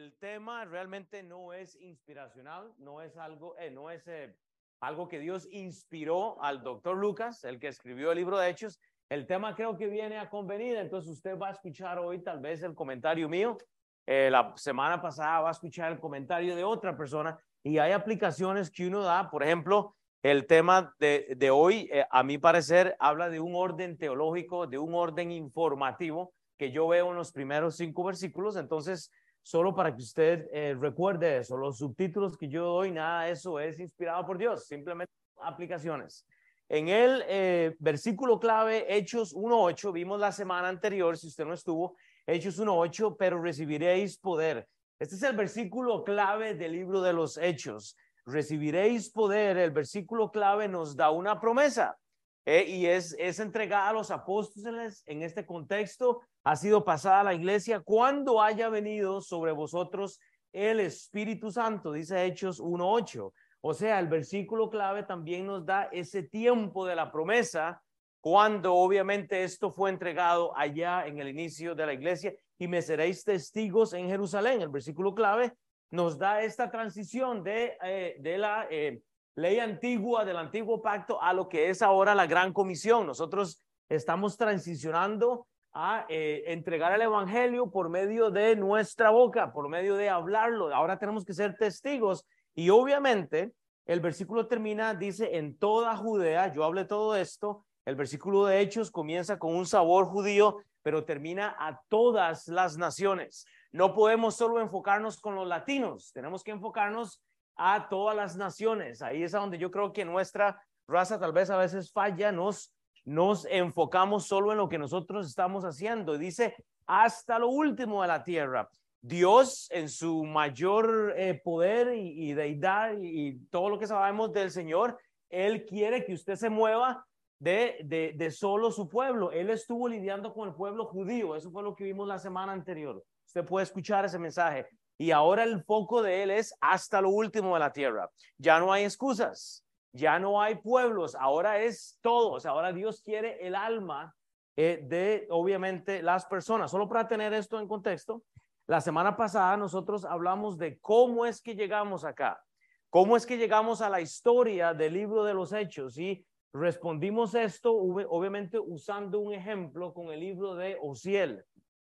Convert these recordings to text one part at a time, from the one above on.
el tema realmente no es inspiracional, no es algo, eh, no es eh, algo que Dios inspiró al doctor Lucas, el que escribió el libro de Hechos. El tema creo que viene a convenir, entonces usted va a escuchar hoy tal vez el comentario mío. Eh, la semana pasada va a escuchar el comentario de otra persona y hay aplicaciones que uno da, por ejemplo, el tema de, de hoy, a mi parecer, habla de un orden teológico, de un orden informativo que yo veo en los primeros cinco versículos. Entonces, solo para que usted eh, recuerde eso, los subtítulos que yo doy, nada eso es inspirado por Dios, simplemente aplicaciones. En el eh, versículo clave, Hechos 1.8, vimos la semana anterior, si usted no estuvo, Hechos 1.8, pero recibiréis poder. Este es el versículo clave del libro de los Hechos. Recibiréis poder, el versículo clave nos da una promesa. Eh, y es, es entregada a los apóstoles en este contexto, ha sido pasada a la iglesia cuando haya venido sobre vosotros el Espíritu Santo, dice Hechos 1.8. O sea, el versículo clave también nos da ese tiempo de la promesa cuando obviamente esto fue entregado allá en el inicio de la iglesia y me seréis testigos en Jerusalén. El versículo clave nos da esta transición de, eh, de la eh, ley antigua del antiguo pacto a lo que es ahora la gran comisión. Nosotros estamos transicionando a eh, entregar el evangelio por medio de nuestra boca, por medio de hablarlo. Ahora tenemos que ser testigos y obviamente el versículo termina, dice, en toda Judea, yo hablé todo esto, el versículo de Hechos comienza con un sabor judío, pero termina a todas las naciones. No podemos solo enfocarnos con los latinos, tenemos que enfocarnos a todas las naciones. Ahí es a donde yo creo que nuestra raza tal vez a veces falla, nos, nos enfocamos solo en lo que nosotros estamos haciendo. Dice, hasta lo último de la tierra. Dios en su mayor eh, poder y, deidad y, todo lo que sabemos del Señor, Él quiere que usted se mueva de, de, de solo su pueblo. Él estuvo lidiando con el pueblo judío. Eso fue lo que vimos la semana anterior. Usted puede escuchar ese mensaje y ahora el foco de él es hasta lo último de la tierra. Ya no hay excusas, ya no hay pueblos, ahora es todos. Ahora Dios quiere el alma eh, de, obviamente, las personas. Solo para tener esto en contexto, la semana pasada nosotros hablamos de cómo es que llegamos acá, cómo es que llegamos a la historia del libro de los hechos y respondimos esto obviamente usando un ejemplo con el libro de Osiel.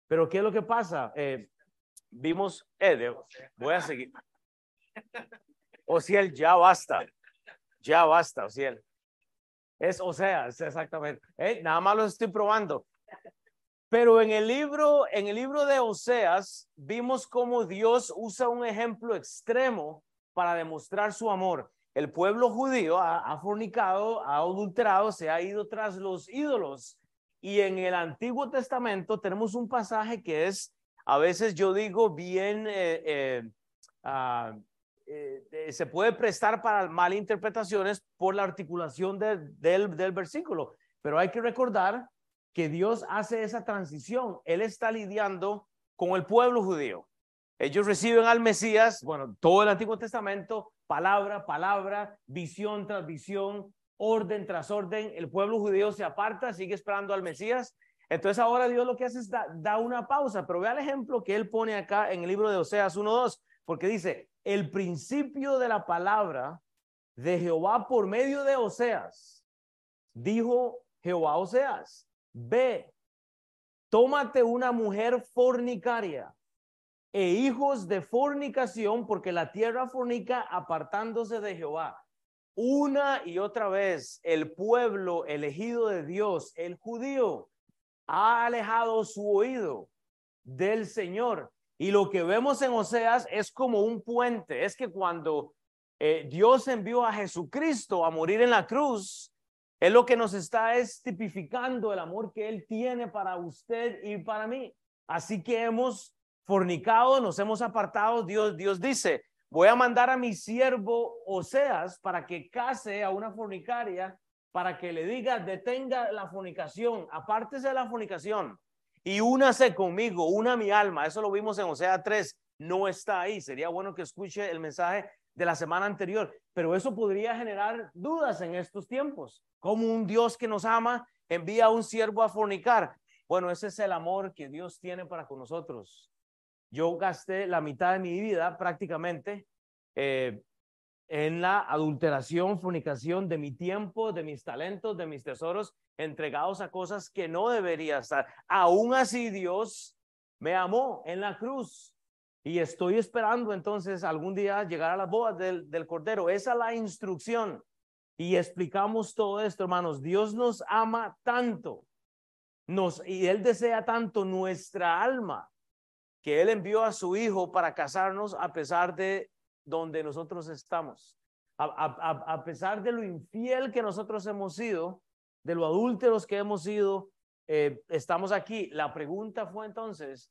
Pero ¿qué es lo que pasa? Eh, vimos, eh, voy a seguir. Ociel, ya basta. Ya basta, Ociel. Es o exactamente. Eh, nada más lo estoy probando. Pero en el libro, en el libro de Oseas, vimos cómo Dios usa un ejemplo extremo para demostrar su amor. El pueblo judío ha, ha fornicado, ha adulterado, se ha ido tras los ídolos. Y en el Antiguo Testamento tenemos un pasaje que es a veces yo digo bien, eh, eh, ah, eh, se puede prestar para malinterpretaciones por la articulación del, del versículo, pero hay que recordar que Dios hace esa transición. Él está lidiando con el pueblo judío. Ellos reciben al Mesías, bueno, todo el Antiguo Testamento, palabra, palabra, visión tras visión, orden tras orden. El pueblo judío se aparta, sigue esperando al Mesías entonces ahora Dios lo que hace es da, una pausa, pero vea el ejemplo que él pone acá en el libro de Oseas 1.2, porque dice, el principio de la palabra de Jehová por medio de Oseas, dijo Jehová Oseas, ve, tómate una mujer fornicaria e hijos de fornicación, porque la tierra fornica apartándose de Jehová. Una y otra vez el pueblo elegido de Dios, el judío, ha alejado su oído del Señor. Y lo que vemos en Oseas es como un puente. Es que cuando eh, Dios envió a Jesucristo a morir en la cruz, es lo que nos está es tipificando el amor que Él tiene para usted y para mí. Así que hemos fornicado, nos hemos apartado. Dios, Dios dice, voy a mandar a mi siervo Oseas para que case a una fornicaria para que le diga, detenga la fornicación, apártese de la fornicación y únase conmigo, una mi alma. Eso lo vimos en Osea 3, no está ahí. Sería bueno que escuche el mensaje de la semana anterior, pero eso podría generar dudas en estos tiempos. Como un Dios que nos ama envía a un siervo a fornicar. Bueno, ese es el amor que Dios tiene para con nosotros. yo gasté la mitad de mi vida prácticamente eh, en la adulteración, fornicación de mi tiempo, de mis talentos, de mis tesoros, entregados a cosas que no debería estar. Aún así Dios me amó en la cruz y estoy esperando entonces algún día llegar a las bodas del, del Cordero. Esa es la instrucción. Y explicamos todo esto, hermanos. Dios nos ama tanto nos, y Él desea tanto nuestra alma que Él envió a su Hijo para casarnos a pesar de donde nosotros estamos. A, pesar de lo infiel que nosotros hemos sido, de lo adúlteros que hemos sido, eh, estamos aquí. La pregunta fue entonces,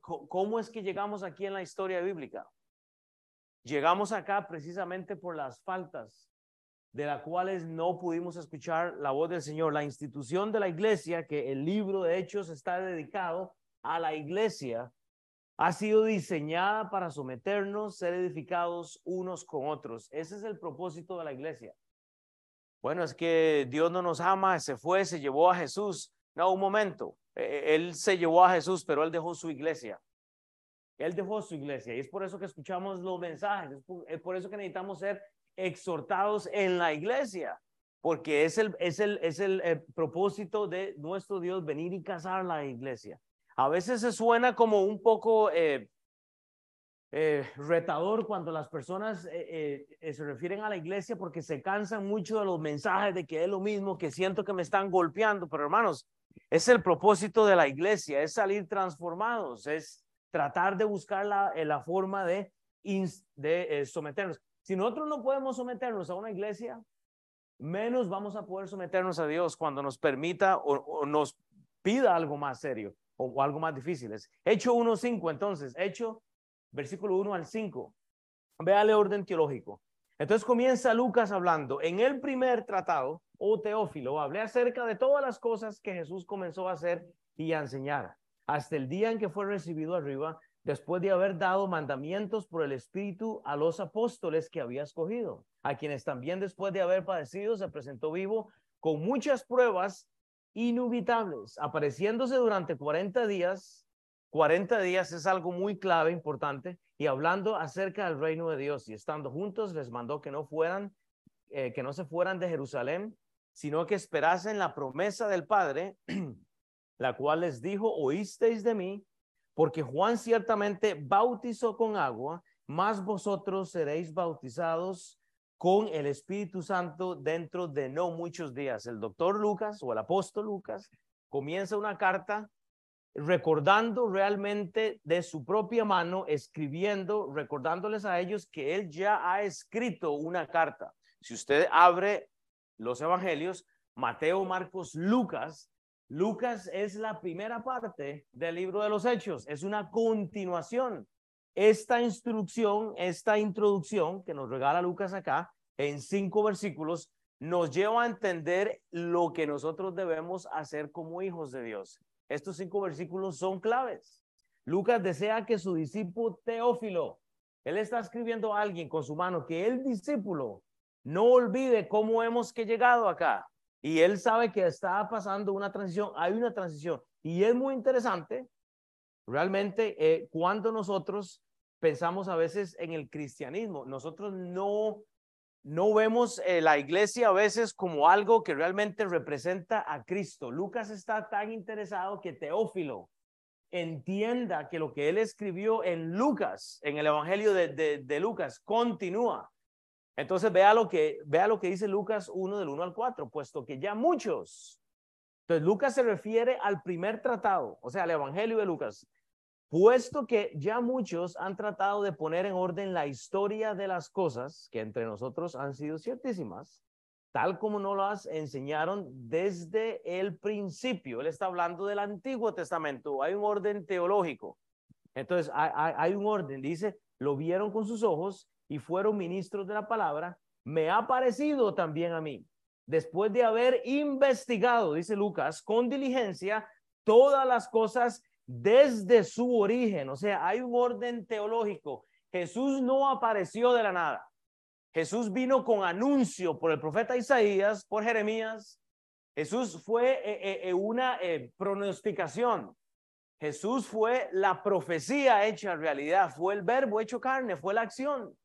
¿cómo es que llegamos aquí en la historia bíblica? Llegamos acá precisamente por las faltas de las cuales no pudimos escuchar la voz del Señor. La institución de la iglesia, que el libro de Hechos está dedicado a la iglesia, ha sido diseñada para someternos, ser edificados unos con otros. Ese es el propósito de la iglesia. Bueno, es que Dios no nos ama, se fue, se llevó a Jesús. No, un momento. E, él se llevó a Jesús, pero él dejó su iglesia. Él dejó su iglesia y es por eso que escuchamos los mensajes, es por eso que necesitamos ser exhortados en la iglesia, porque es el, es el, es el, eh, propósito de nuestro Dios venir y casar la iglesia. A veces se suena como un poco eh, eh, retador cuando las personas se refieren a la iglesia porque se cansan mucho de los mensajes de que es lo mismo, que siento que me están golpeando, pero hermanos, es el propósito de la iglesia, es salir transformados, es tratar de buscar la, la forma de, de someternos. Si nosotros no podemos someternos a una iglesia, menos vamos a poder someternos a Dios cuando nos permita o, nos pida algo más serio o, algo más difícil. Hecho 1.5, entonces, Hecho, versículo 1 al 5. Véale orden teológico. Entonces comienza Lucas hablando. En el primer tratado, o Teófilo, hablé acerca de todas las cosas que Jesús comenzó a hacer y a enseñar, hasta el día en que fue recibido arriba después de haber dado mandamientos por el Espíritu a los apóstoles que había escogido, a quienes también después de haber padecido se presentó vivo con muchas pruebas inubitables, apareciéndose durante 40 días. 40 días es algo muy clave, importante, y hablando acerca del reino de Dios y estando juntos les mandó que no fueran, eh, que no se fueran de Jerusalén, sino que esperasen la promesa del Padre, la cual les dijo, oísteis de mí, porque Juan ciertamente bautizó con agua, más vosotros seréis bautizados con el Espíritu Santo dentro de no muchos días. El doctor Lucas o el apóstol Lucas comienza una carta recordando realmente de su propia mano, escribiendo, recordándoles a ellos que él ya ha escrito una carta. Si usted abre los evangelios, Mateo, Marcos, Lucas, Lucas es la primera parte del libro de los Hechos, es una continuación. Esta instrucción, esta introducción que nos regala Lucas acá en cinco versículos, nos lleva a entender lo que nosotros debemos hacer como hijos de Dios. Estos cinco versículos son claves. Lucas desea que su discípulo Teófilo, él está escribiendo a alguien con su mano, que el discípulo no olvide cómo hemos que llegado acá y él sabe que está pasando una transición, hay una transición. Y es muy interesante, realmente, eh, cuando nosotros pensamos a veces en el cristianismo, nosotros no, no vemos eh, la iglesia a veces como algo que realmente representa a Cristo. Lucas está tan interesado que Teófilo entienda que lo que él escribió en Lucas, en el Evangelio de, de, Lucas, continúa entonces vea lo que, vea lo que dice Lucas 1 del 1 al 4, puesto que ya muchos. Entonces Lucas se refiere al primer tratado, o sea, al Evangelio de Lucas, puesto que ya muchos han tratado de poner en orden la historia de las cosas que entre nosotros han sido ciertísimas, tal como nos las enseñaron desde el principio. Él está hablando del Antiguo Testamento, hay un orden teológico. Entonces, hay, hay un orden, dice, lo vieron con sus ojos y fueron ministros de la palabra, me ha parecido también a mí, después de haber investigado, dice Lucas, con diligencia todas las cosas desde su origen. O sea, hay un orden teológico. Jesús no apareció de la nada. Jesús vino con anuncio por el profeta Isaías, por Jeremías. Jesús fue eh, eh, eh, una pronosticación. Jesús fue la profecía hecha realidad, fue el verbo hecho carne, fue la acción.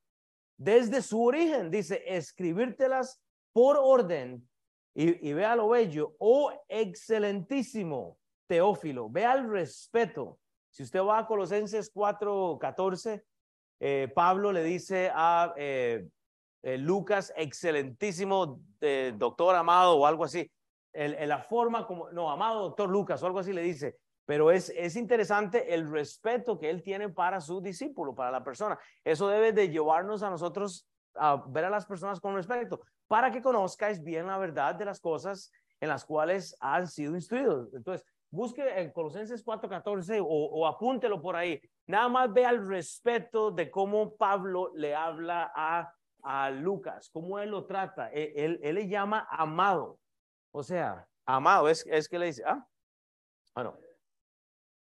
Desde su origen, dice, escribírtelas por orden. Y, y vea lo bello, oh excelentísimo Teófilo, vea el respeto. Si usted va a Colosenses 4, 14, eh, Pablo le dice a eh, eh, Lucas, excelentísimo doctor amado o algo así, en, la forma como, no, amado doctor Lucas o algo así le dice, pero es, es interesante el respeto que él tiene para su discípulo, para la persona. Eso debe de llevarnos a nosotros a ver a las personas con respeto, para que conozcáis bien la verdad de las cosas en las cuales han sido instruidos. Entonces, busque en Colosenses 4:14 o, o apúntelo por ahí. Nada más vea el respeto de cómo Pablo le habla a, a Lucas, cómo él lo trata. E, él, él, le llama amado. O sea, amado, es, es que le dice, ah, bueno,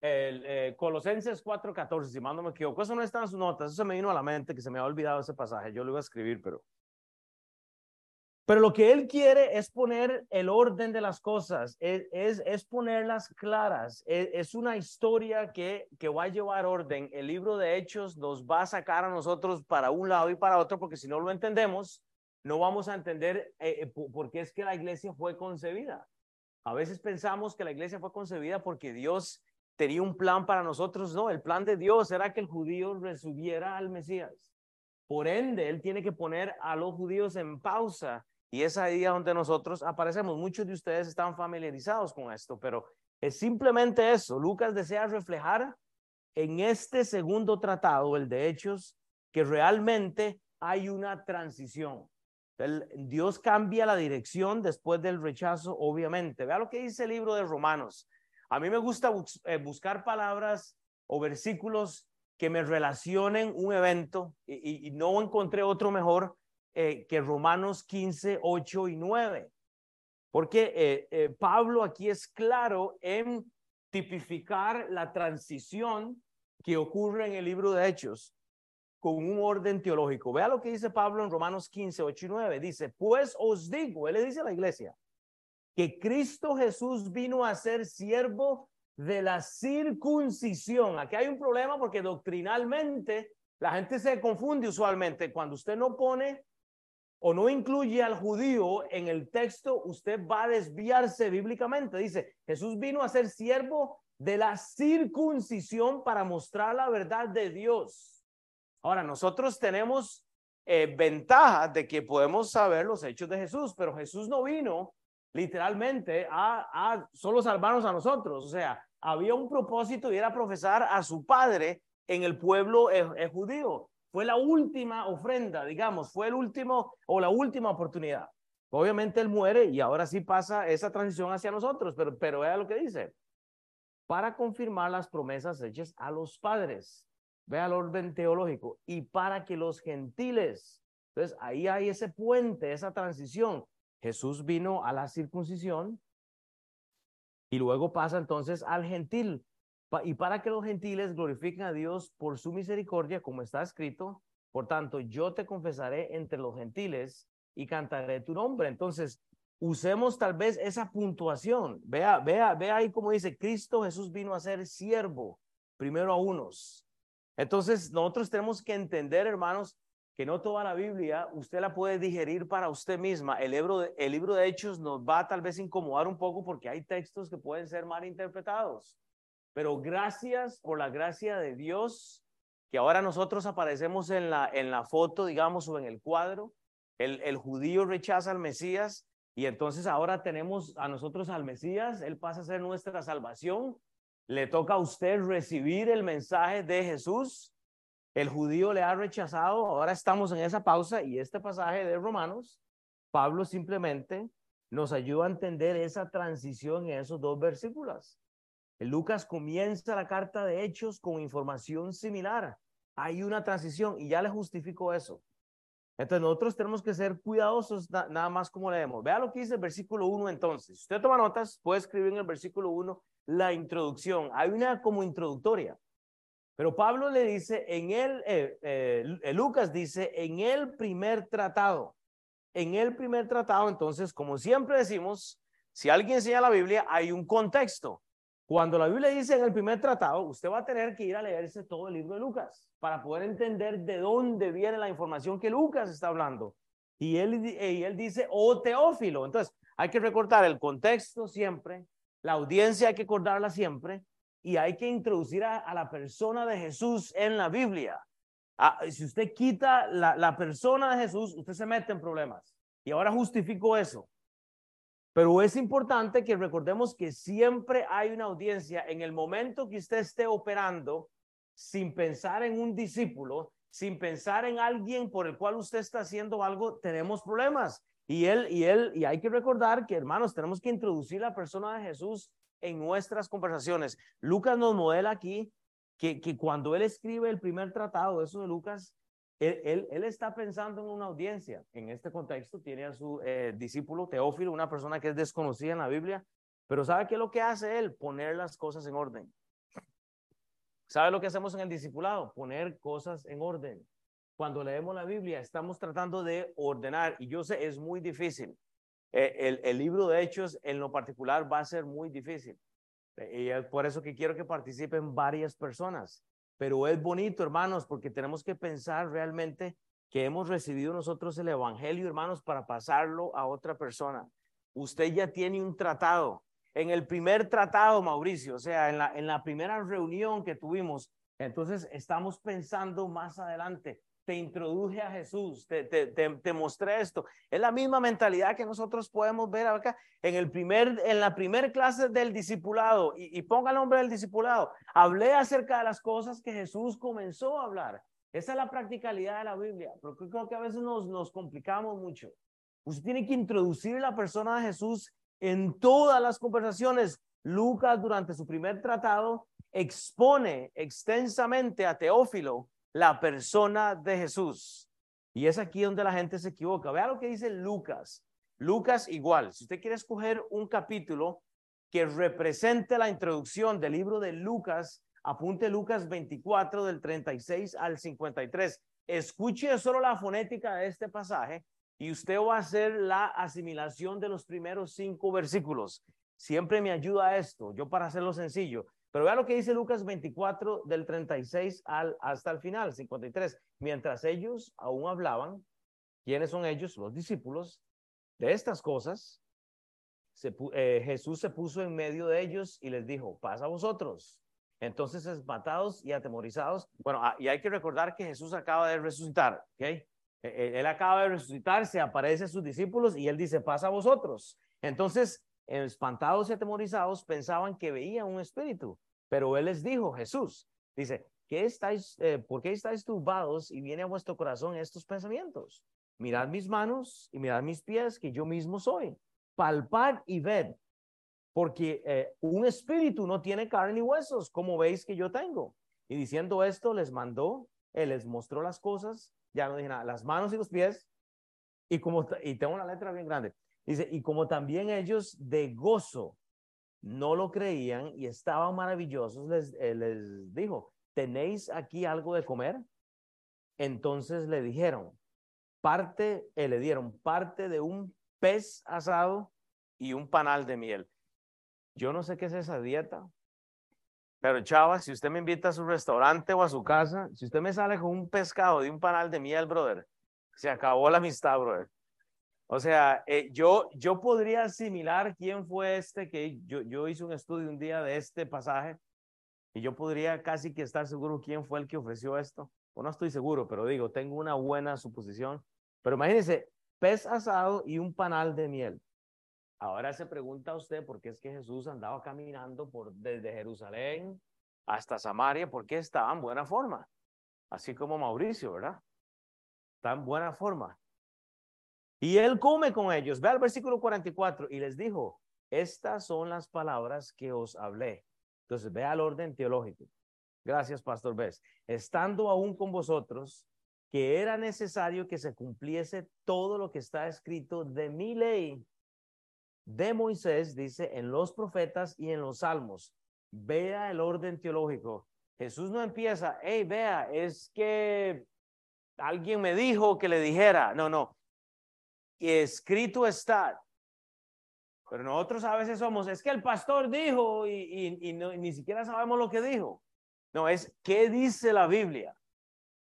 el, eh, Colosenses 4:14, si mal no me equivoco, eso no está en sus notas, eso se me vino a la mente que se me había olvidado ese pasaje, yo lo iba a escribir, pero pero lo que él quiere es poner el orden de las cosas, es, es, ponerlas claras. Es, una historia que, que va a llevar orden. El libro de Hechos nos va a sacar a nosotros para un lado y para otro, porque si no lo entendemos, no vamos a entender eh, eh, por qué es que la iglesia fue concebida. A veces pensamos que la iglesia fue concebida porque Dios tenía un plan para nosotros. No, el plan de Dios era que el judío resubiera al Mesías. Por ende, Él tiene que poner a los judíos en pausa y es ahí donde nosotros aparecemos. Muchos de ustedes están familiarizados con esto, pero es simplemente eso. Lucas desea reflejar en este segundo tratado, el de Hechos, que realmente hay una transición. Dios cambia la dirección después del rechazo, obviamente. Vea lo que dice el libro de Romanos. A mí me gusta eh, buscar palabras o versículos que me relacionen un evento y no encontré otro mejor eh, que Romanos 15, 8 y 9. Porque eh, eh, Pablo aquí es claro en tipificar la transición que ocurre en el libro de Hechos con un orden teológico. Vea lo que dice Pablo en Romanos 15, 8 y 9. Dice, pues os digo, él le dice a la iglesia, que Cristo Jesús vino a ser siervo de la circuncisión. Aquí hay un problema porque doctrinalmente la gente se confunde usualmente. Cuando usted no pone o no incluye al judío en el texto, usted va a desviarse bíblicamente. Dice, Jesús vino a ser siervo de la circuncisión para mostrar la verdad de Dios. Ahora, nosotros tenemos eh, ventaja de que podemos saber los hechos de Jesús, pero Jesús no vino literalmente a, a solo salvarnos a nosotros. O sea, había un propósito y era profesar a su padre en el pueblo eh, judío. Fue la última ofrenda, digamos, fue el último o la última oportunidad. Obviamente él muere y ahora sí pasa esa transición hacia nosotros, pero, pero vea lo que dice. Para confirmar las promesas hechas a los padres. Vea el orden teológico. Y para que los gentiles. Entonces ahí hay ese puente, esa transición. Jesús vino a la circuncisión y luego pasa entonces al gentil y para que los gentiles glorifiquen a Dios por su misericordia, como está escrito, por tanto, yo te confesaré entre los gentiles y cantaré tu nombre. Entonces, usemos tal vez esa puntuación. Vea, vea, vea ahí como dice, Cristo Jesús vino a ser siervo, primero a unos. Entonces, nosotros tenemos que entender, hermanos, que no toda la Biblia usted la puede digerir para usted misma. El libro, de, el libro de Hechos nos va tal vez incomodar un poco porque hay textos que pueden ser mal interpretados. Pero gracias por la gracia de Dios, que ahora nosotros aparecemos en la, en la foto, digamos, o en el cuadro. El, el judío rechaza al Mesías y entonces ahora tenemos a nosotros al Mesías, Él pasa a ser nuestra salvación. Le toca a usted recibir el mensaje de Jesús. El judío le ha rechazado, ahora estamos en esa pausa y este pasaje de Romanos, Pablo simplemente nos ayuda a entender esa transición en esos dos versículos. Lucas comienza la carta de Hechos con información similar. Hay una transición y ya le justifico eso. Entonces nosotros tenemos que ser cuidadosos nada más como leemos. Vea lo que dice el versículo 1 entonces. Si usted toma notas, puede escribir en el versículo 1 la introducción. Hay una como introductoria. Pero Pablo le dice en el, eh, eh, Lucas dice en el primer tratado. En el primer tratado, entonces, como siempre decimos, si alguien enseña la Biblia, hay un contexto. Cuando la Biblia dice en el primer tratado, usted va a tener que ir a leerse todo el libro de Lucas para poder entender de dónde viene la información que Lucas está hablando. Y él, y él dice, oh Teófilo. Entonces, hay que recortar el contexto siempre, la audiencia hay que acordarla siempre, y hay que introducir a, la persona de Jesús en la Biblia. Ah, si usted quita la, la persona de Jesús, usted se mete en problemas. Y ahora justifico eso. Pero es importante que recordemos que siempre hay una audiencia en el momento que usted esté operando sin pensar en un discípulo, sin pensar en alguien por el cual usted está haciendo algo, tenemos problemas. Y él, y él, y hay que recordar que, hermanos, tenemos que introducir la persona de Jesús en nuestras conversaciones. Lucas nos modela aquí que, que cuando él escribe el primer tratado, eso de Lucas, él, está pensando en una audiencia. En este contexto tiene a su eh, discípulo Teófilo, una persona que es desconocida en la Biblia, pero ¿sabe qué es lo que hace él? Poner las cosas en orden. ¿Sabe lo que hacemos en el discipulado? Poner cosas en orden. Cuando leemos la Biblia, estamos tratando de ordenar, y yo sé, es muy difícil. Eh, el, el libro de Hechos, en lo particular, va a ser muy difícil. Y es por eso que quiero que participen varias personas. Pero es bonito, hermanos, porque tenemos que pensar realmente que hemos recibido nosotros el Evangelio, hermanos, para pasarlo a otra persona. Usted ya tiene un tratado. En el primer tratado, Mauricio, o sea, en la, en la primera reunión que tuvimos, entonces estamos pensando más adelante te introduje a Jesús, te, te, te, mostré esto. Es la misma mentalidad que nosotros podemos ver acá en, el primer, en la primera clase del discipulado, y, y ponga el nombre del discipulado. Hablé acerca de las cosas que Jesús comenzó a hablar. Esa es la practicalidad de la Biblia, pero creo que a veces nos, nos complicamos mucho. Usted tiene que introducir la persona de Jesús en todas las conversaciones. Lucas, durante su primer tratado, expone extensamente a Teófilo la persona de Jesús. Y es aquí donde la gente se equivoca. Vea lo que dice Lucas. Lucas igual. Si usted quiere escoger un capítulo que represente la introducción del libro de Lucas, apunte Lucas 24 del 36 al 53. Escuche solo la fonética de este pasaje y usted va a hacer la asimilación de los primeros cinco versículos. Siempre me ayuda esto, yo para hacerlo sencillo. Pero vea lo que dice Lucas 24 del 36 al, hasta el final, 53. Mientras ellos aún hablaban, ¿quiénes son ellos? Los discípulos de estas cosas. Eh, Jesús se puso en medio de ellos y les dijo, pasa a vosotros. Entonces, espantados y atemorizados. Bueno, ah, y hay que recordar que Jesús acaba de resucitar, ¿ok? E, e, él acaba de resucitar, se aparece a sus discípulos y él dice, pasa a vosotros. Entonces, espantados y atemorizados, pensaban que veían un espíritu, pero él les dijo, Jesús, dice, ¿qué estáis, eh, ¿por qué estáis turbados y viene a vuestro corazón estos pensamientos? Mirad mis manos y mirad mis pies, que yo mismo soy. Palpad y ved, porque eh, un espíritu no tiene carne ni huesos, como veis que yo tengo. Y diciendo esto, les mandó, él les mostró las cosas, ya no dije nada, las manos y los pies, y como, y tengo una letra bien grande, Dice, y como también ellos de gozo no lo creían y estaban maravillosos, les, eh, les dijo, ¿tenéis aquí algo de comer? Entonces le dijeron, parte, eh, le dieron parte de un pez asado y un panal de miel. Yo no sé qué es esa dieta, pero chava, si usted me invita a su restaurante o a su casa, si usted me sale con un pescado y un panal de miel, brother, se acabó la amistad, brother. O sea, eh, yo, yo podría asimilar quién fue este, que yo, yo hice un estudio un día de este pasaje y yo podría casi que estar seguro quién fue el que ofreció esto. O no estoy seguro, pero digo, tengo una buena suposición. Pero imagínense, pez asado y un panal de miel. Ahora se pregunta usted por qué es que Jesús andaba caminando por, desde Jerusalén hasta Samaria, porque estaba en buena forma. Así como Mauricio, ¿verdad? Está en buena forma. Y él come con ellos. Ve al versículo 44 y les dijo, estas son las palabras que os hablé. Entonces, ve al orden teológico. Gracias, Pastor Bess. Estando aún con vosotros, que era necesario que se cumpliese todo lo que está escrito de mi ley, de Moisés, dice, en los profetas y en los salmos. Vea el orden teológico. Jesús no empieza, hey, vea, es que alguien me dijo que le dijera. No, no escrito está. Pero nosotros a veces somos, es que el pastor dijo y, y, ni siquiera sabemos lo que dijo. No, es qué dice la Biblia.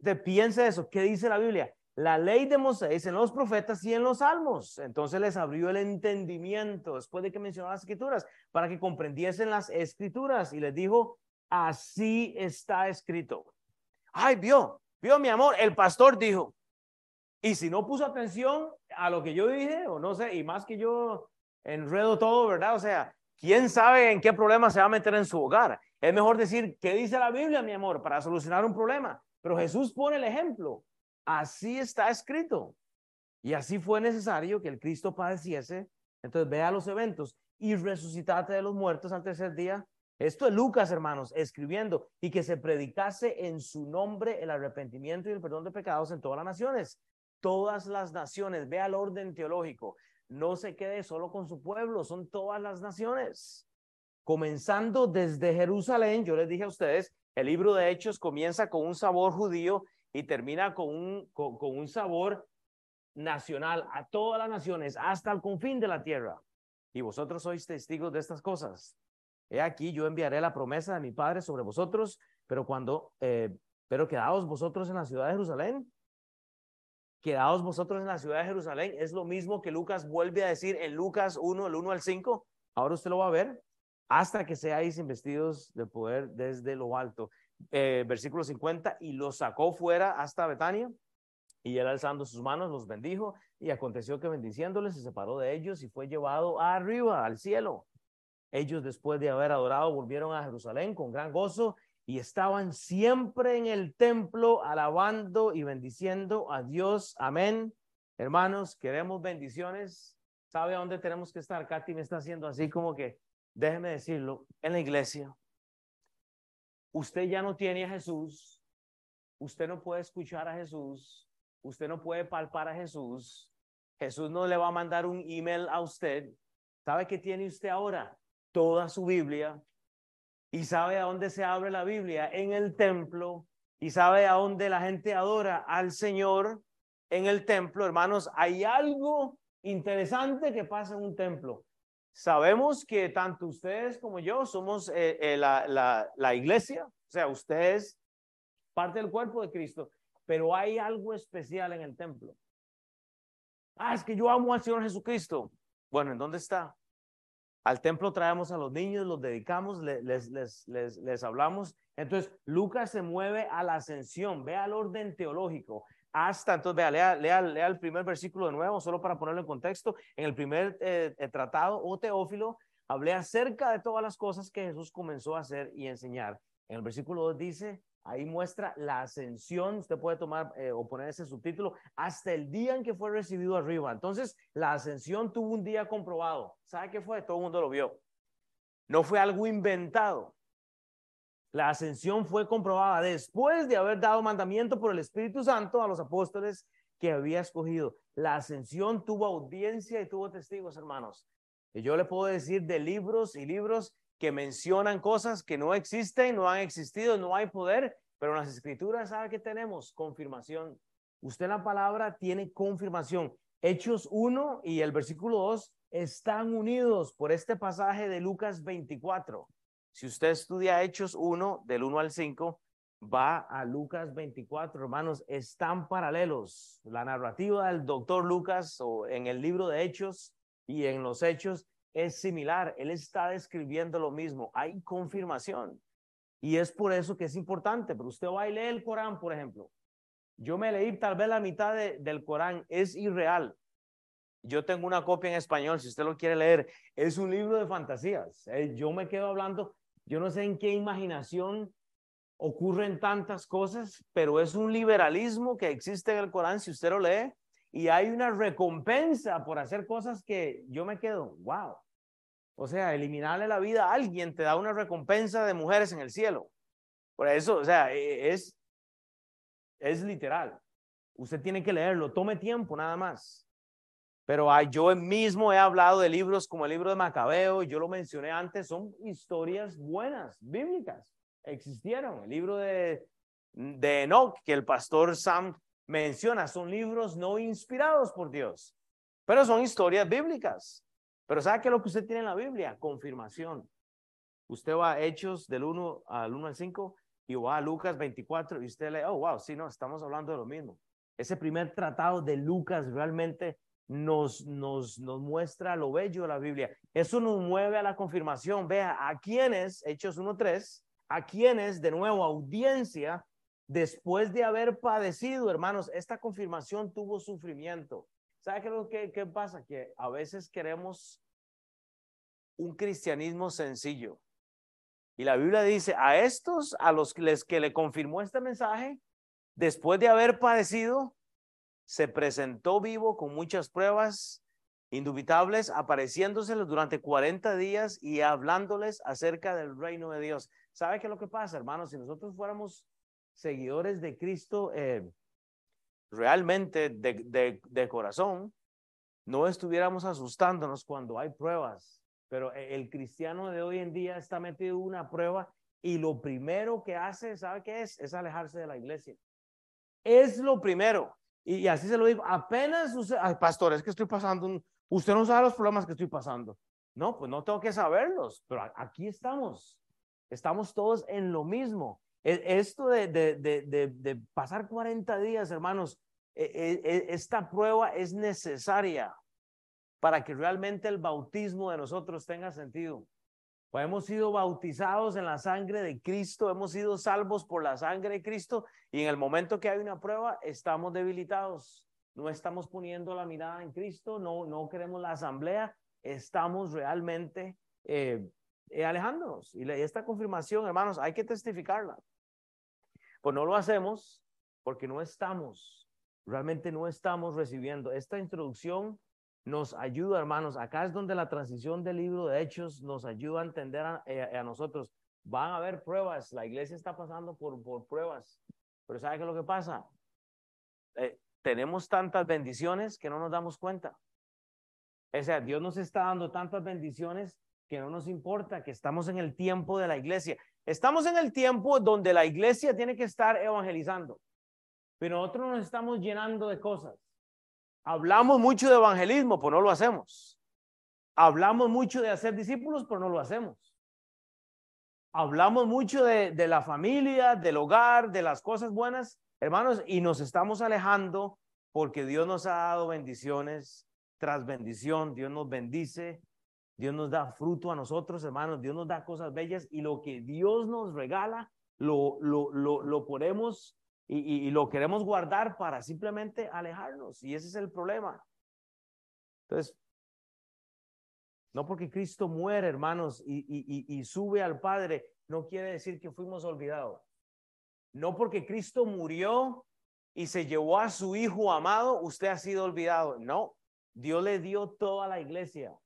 Te piensa eso, ¿qué dice la Biblia? La ley de Moisés en los profetas y en los salmos. Entonces les abrió el entendimiento después de que mencionó las escrituras para que comprendiesen las escrituras y les dijo, así está escrito. Ay, vio, vio mi amor, el pastor dijo. Y si no puso atención a lo que yo dije, o no sé, y más que yo enredo todo, ¿verdad? O sea, ¿quién sabe en qué problema se va a meter en su hogar? Es mejor decir, ¿qué dice la Biblia, mi amor, para solucionar un problema? Pero Jesús pone el ejemplo. Así está escrito. Y así fue necesario que el Cristo padeciese. Entonces vea los eventos y resucitate de los muertos al tercer día. Esto es Lucas, hermanos, escribiendo y que se predicase en su nombre el arrepentimiento y el perdón de pecados en todas las naciones. Todas las naciones, vea el orden teológico. No se quede solo con su pueblo, son todas las naciones. Comenzando desde Jerusalén, yo les dije a ustedes, el libro de Hechos comienza con un sabor judío y termina con un, con, un sabor nacional a todas las naciones, hasta el confín de la tierra. Y vosotros sois testigos de estas cosas. He aquí, yo enviaré la promesa de mi Padre sobre vosotros, pero cuando, eh, pero quedaos vosotros en la ciudad de Jerusalén. Quedaos vosotros en la ciudad de Jerusalén. Es lo mismo que Lucas vuelve a decir en Lucas 1, el 1 al 5. Ahora usted lo va a ver. Hasta que seáis investidos de poder desde lo alto. Eh, versículo 50, y los sacó fuera hasta Betania, y él alzando sus manos los bendijo, y aconteció que bendiciéndoles se separó de ellos y fue llevado arriba, al cielo. Ellos después de haber adorado volvieron a Jerusalén con gran gozo y estaban siempre en el templo alabando y bendiciendo a Dios. Amén. Hermanos, queremos bendiciones. ¿Sabe dónde tenemos que estar? Katy me está haciendo así como que, déjeme decirlo, en la iglesia usted ya no tiene a Jesús, usted no puede escuchar a Jesús, usted no puede palpar a Jesús, Jesús no le va a mandar un email a usted. ¿Sabe qué tiene usted ahora? Toda su Biblia. Y sabe a dónde se abre la Biblia, en el templo. Y sabe a dónde la gente adora al Señor en el templo. Hermanos, hay algo interesante que pasa en un templo. Sabemos que tanto ustedes como yo somos eh, eh, la, la, la iglesia, o sea, ustedes parte del cuerpo de Cristo, pero hay algo especial en el templo. Ah, es que yo amo al Señor Jesucristo. Bueno, ¿en dónde está? Al templo traemos a los niños, los dedicamos, les, les, les, les, hablamos. Entonces, Lucas se mueve a la ascensión, ve al orden teológico hasta, entonces vea, lea, lea, lea, el primer versículo de nuevo, solo para ponerlo en contexto. En el primer eh, eh, tratado o teófilo, hablé acerca de todas las cosas que Jesús comenzó a hacer y enseñar. En el versículo 2 dice, ahí muestra la ascensión, usted puede tomar eh, o poner ese subtítulo, hasta el día en que fue recibido arriba. Entonces, la ascensión tuvo un día comprobado. ¿Sabe qué fue? Todo el mundo lo vio. No fue algo inventado. La ascensión fue comprobada después de haber dado mandamiento por el Espíritu Santo a los apóstoles que había escogido. La ascensión tuvo audiencia y tuvo testigos, hermanos. Y yo le puedo decir de libros y libros que mencionan cosas que no existen, no han existido, no hay poder, pero en las escrituras, ¿sabe qué tenemos? Confirmación. Usted la palabra tiene confirmación. Hechos 1 y el versículo 2 están unidos por este pasaje de Lucas 24. Si usted estudia Hechos 1, del 1 al 5, va a Lucas 24, hermanos, están paralelos. La narrativa del doctor Lucas o en el libro de Hechos y en los Hechos es similar. Él está describiendo lo mismo. Hay confirmación. Y es por eso que es importante. Pero usted va y lee el Corán, por ejemplo. Yo me leí tal vez la mitad del Corán. Es irreal. Yo tengo una copia en español, si usted lo quiere leer. Es un libro de fantasías. Eh, yo me quedo hablando yo no sé en qué imaginación ocurren tantas cosas, pero es un liberalismo que existe en el Corán, si usted lo lee, y hay una recompensa por hacer cosas que yo me quedo, wow. O sea, eliminarle la vida a alguien te da una recompensa de mujeres en el cielo. Por eso, o sea, e, es, es literal. Usted tiene que leerlo, tome tiempo nada más. Pero yo mismo he hablado de libros como el libro de Macabeo, yo lo mencioné antes, son historias buenas, bíblicas, existieron. El libro de, de Enoch, que el pastor Sam menciona, son libros no inspirados por Dios, pero son historias bíblicas. Pero ¿sabe qué es lo que usted tiene en la Biblia? Confirmación. Usted va a Hechos del 1 al 1 al 5 y va a Lucas 24 y usted lee, oh, wow, sí, no, estamos hablando de lo mismo. Ese primer tratado de Lucas realmente nos, nos, nos muestra lo bello de la Biblia. Eso nos mueve a la confirmación. Vea, a quienes, Hechos 1.3, a quienes, de nuevo, audiencia, después de haber padecido, hermanos, esta confirmación tuvo sufrimiento. ¿Sabe qué, que, pasa? Que a veces queremos un cristianismo sencillo. Y la Biblia dice, a estos, a los que le confirmó este mensaje, después de haber padecido, se presentó vivo con muchas pruebas indubitables, apareciéndoseles durante 40 días y hablándoles acerca del reino de Dios. ¿Sabe qué lo que pasa, hermanos? Si nosotros fuéramos seguidores de Cristo eh, realmente de, de corazón, no estuviéramos asustándonos cuando hay pruebas. Pero e, el cristiano de hoy en día está metido en una prueba y lo primero que hace, ¿sabe qué es? Es alejarse de la iglesia. Es lo primero. Y, así se lo digo, apenas usted, ay, pastor, es que estoy pasando, usted no sabe los problemas que estoy pasando. No, pues no tengo que saberlos, pero aquí estamos. Estamos todos en lo mismo. E, esto de, de, de, de pasar 40 días, hermanos, e, e, esta prueba es necesaria para que realmente el bautismo de nosotros tenga sentido. Pues hemos sido bautizados en la sangre de Cristo, hemos sido salvos por la sangre de Cristo y en el momento que hay una prueba estamos debilitados. No estamos poniendo la mirada en Cristo, no, no queremos la asamblea, estamos realmente eh, eh, alejándonos. Y esta confirmación, hermanos, hay que testificarla. Pues no lo hacemos porque no estamos, realmente no estamos recibiendo. Esta introducción nos ayuda, hermanos. Acá es donde la transición del libro de Hechos nos ayuda a entender a, eh, nosotros. Van a haber pruebas, la iglesia está pasando por, por pruebas, pero ¿sabe qué es lo que pasa? Eh, tenemos tantas bendiciones que no nos damos cuenta. O sea, Dios nos está dando tantas bendiciones que no nos importa que estamos en el tiempo de la iglesia. Estamos en el tiempo donde la iglesia tiene que estar evangelizando, pero nosotros nos estamos llenando de cosas. Hablamos mucho de evangelismo, pero no lo hacemos. Hablamos mucho de hacer discípulos, pero no lo hacemos. Hablamos mucho de, de la familia, del hogar, de las cosas buenas, hermanos, y nos estamos alejando porque Dios nos ha dado bendiciones tras bendición. Dios nos bendice, Dios nos da fruto a nosotros, hermanos, Dios nos da cosas bellas y lo que Dios nos regala, lo, lo, lo, lo ponemos y, lo queremos guardar para simplemente alejarnos. Y ese es el problema. Entonces, no porque Cristo muere, hermanos, y, y, sube al Padre, no quiere decir que fuimos olvidados. No porque Cristo murió y se llevó a su Hijo amado, usted ha sido olvidado. No, Dios le dio toda la iglesia,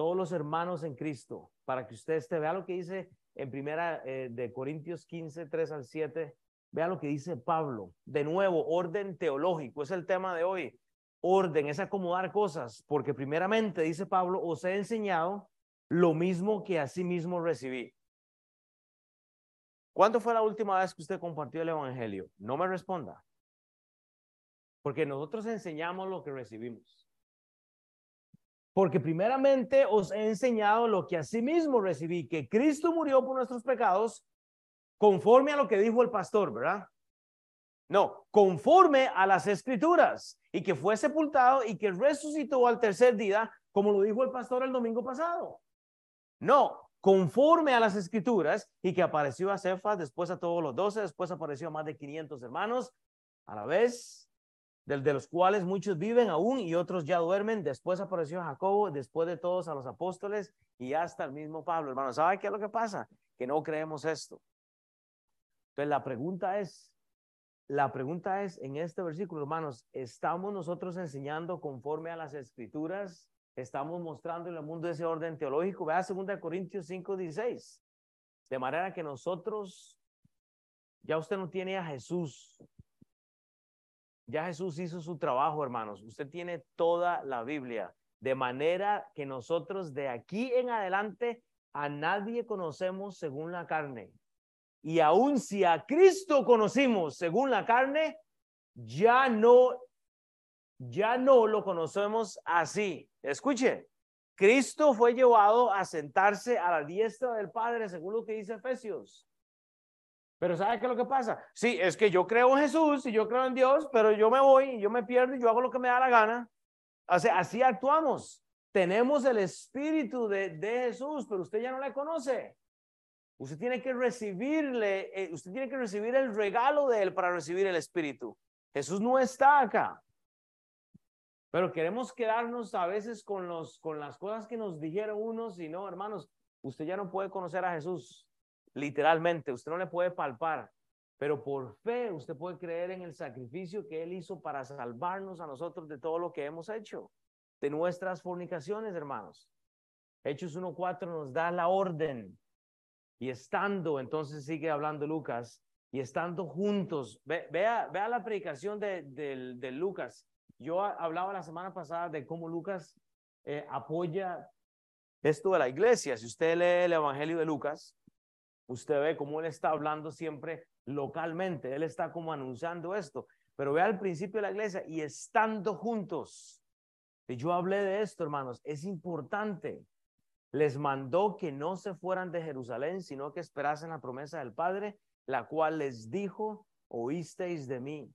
todos los hermanos en Cristo, para que usted esté. Vea lo que dice en primera eh, de Corintios 15, 3 al 7. Vea lo que dice Pablo. De nuevo, orden teológico es el tema de hoy. Orden es acomodar cosas, porque primeramente, dice Pablo, os he enseñado lo mismo que a sí mismo recibí. ¿Cuándo fue la última vez que usted compartió el Evangelio? No me responda. Porque nosotros enseñamos lo que recibimos. Porque primeramente os he enseñado lo que a sí mismo recibí, que Cristo murió por nuestros pecados conforme a lo que dijo el pastor, ¿verdad? No, conforme a las escrituras y que fue sepultado y que resucitó al tercer día, como lo dijo el pastor el domingo pasado. No, conforme a las escrituras y que apareció a Cefas, después a todos los doce, después apareció a más de 500 hermanos a la vez, del de los cuales muchos viven aún y otros ya duermen. Después apareció Jacobo, después de todos a los apóstoles y hasta el mismo Pablo. Hermano, ¿sabe qué es lo que pasa? Que no creemos esto. Entonces la pregunta es, la pregunta es en este versículo, hermanos, ¿estamos nosotros enseñando conforme a las escrituras? ¿Estamos mostrando en el mundo ese orden teológico? Vea 2 Corintios 5, 16. De manera que nosotros, ya usted no tiene a Jesús. Ya Jesús hizo su trabajo, hermanos. Usted tiene toda la Biblia. De manera que nosotros de aquí en adelante a nadie conocemos según la carne. Y aun si a Cristo conocimos según la carne, ya no, ya no lo conocemos así. Escuche, Cristo fue llevado a sentarse a la diestra del Padre, según lo que dice Efesios. Pero ¿sabe qué es lo que pasa? Sí, es que yo creo en Jesús y yo creo en Dios, pero yo me voy, y yo me pierdo y yo hago lo que me da la gana. Así actuamos. Tenemos el espíritu de, de Jesús, pero usted ya no le conoce. Usted tiene que recibirle, eh, usted tiene que recibir el regalo de él para recibir el espíritu. Jesús no está acá. Pero queremos quedarnos a veces con, los, con las cosas que nos dijeron unos y no, hermanos, usted ya no puede conocer a Jesús literalmente, usted no le puede palpar, pero por fe usted puede creer en el sacrificio que Él hizo para salvarnos a nosotros de todo lo que hemos hecho, de nuestras fornicaciones, hermanos. Hechos 1.4 nos da la orden. Y estando, entonces sigue hablando Lucas, y estando juntos, vea, vea la predicación de, de Lucas, yo hablaba la semana pasada de cómo Lucas eh, apoya esto de la iglesia. Si usted lee el Evangelio de Lucas, usted ve cómo él está hablando siempre localmente. Él está como anunciando esto. Pero vea al principio de la iglesia y estando juntos. Yo hablé de esto, hermanos. Es importante. Les mandó que no se fueran de Jerusalén, sino que esperasen la promesa del Padre, la cual les dijo, oísteis de mí.